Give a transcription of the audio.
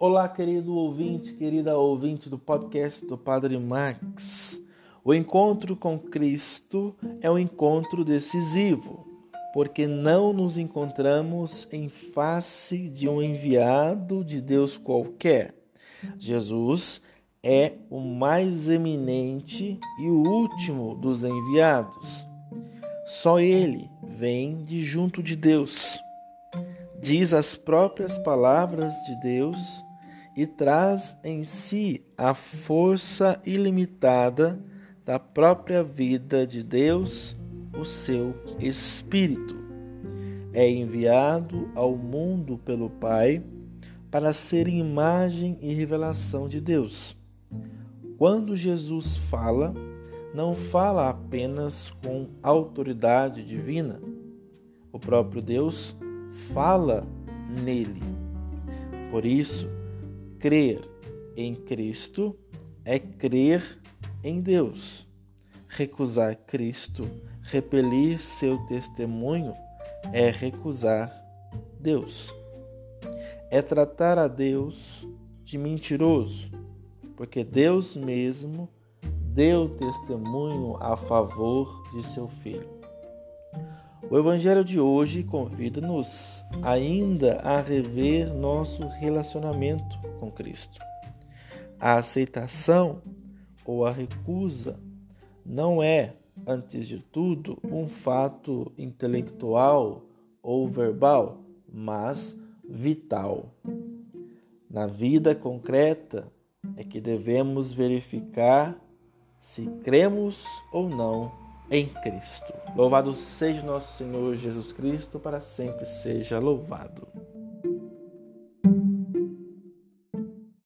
Olá, querido ouvinte, querida ouvinte do podcast do Padre Max. O encontro com Cristo é um encontro decisivo, porque não nos encontramos em face de um enviado de Deus qualquer. Jesus é o mais eminente e o último dos enviados. Só ele vem de junto de Deus. Diz as próprias palavras de Deus e traz em si a força ilimitada da própria vida de Deus, o seu Espírito. É enviado ao mundo pelo Pai para ser imagem e revelação de Deus. Quando Jesus fala, não fala apenas com autoridade divina. O próprio Deus fala nele. Por isso, Crer em Cristo é crer em Deus. Recusar Cristo, repelir seu testemunho, é recusar Deus. É tratar a Deus de mentiroso, porque Deus mesmo deu testemunho a favor de seu filho. O Evangelho de hoje convida-nos ainda a rever nosso relacionamento com Cristo. A aceitação ou a recusa não é, antes de tudo, um fato intelectual ou verbal, mas vital. Na vida concreta é que devemos verificar se cremos ou não em Cristo. Louvado seja nosso Senhor Jesus Cristo, para sempre seja louvado.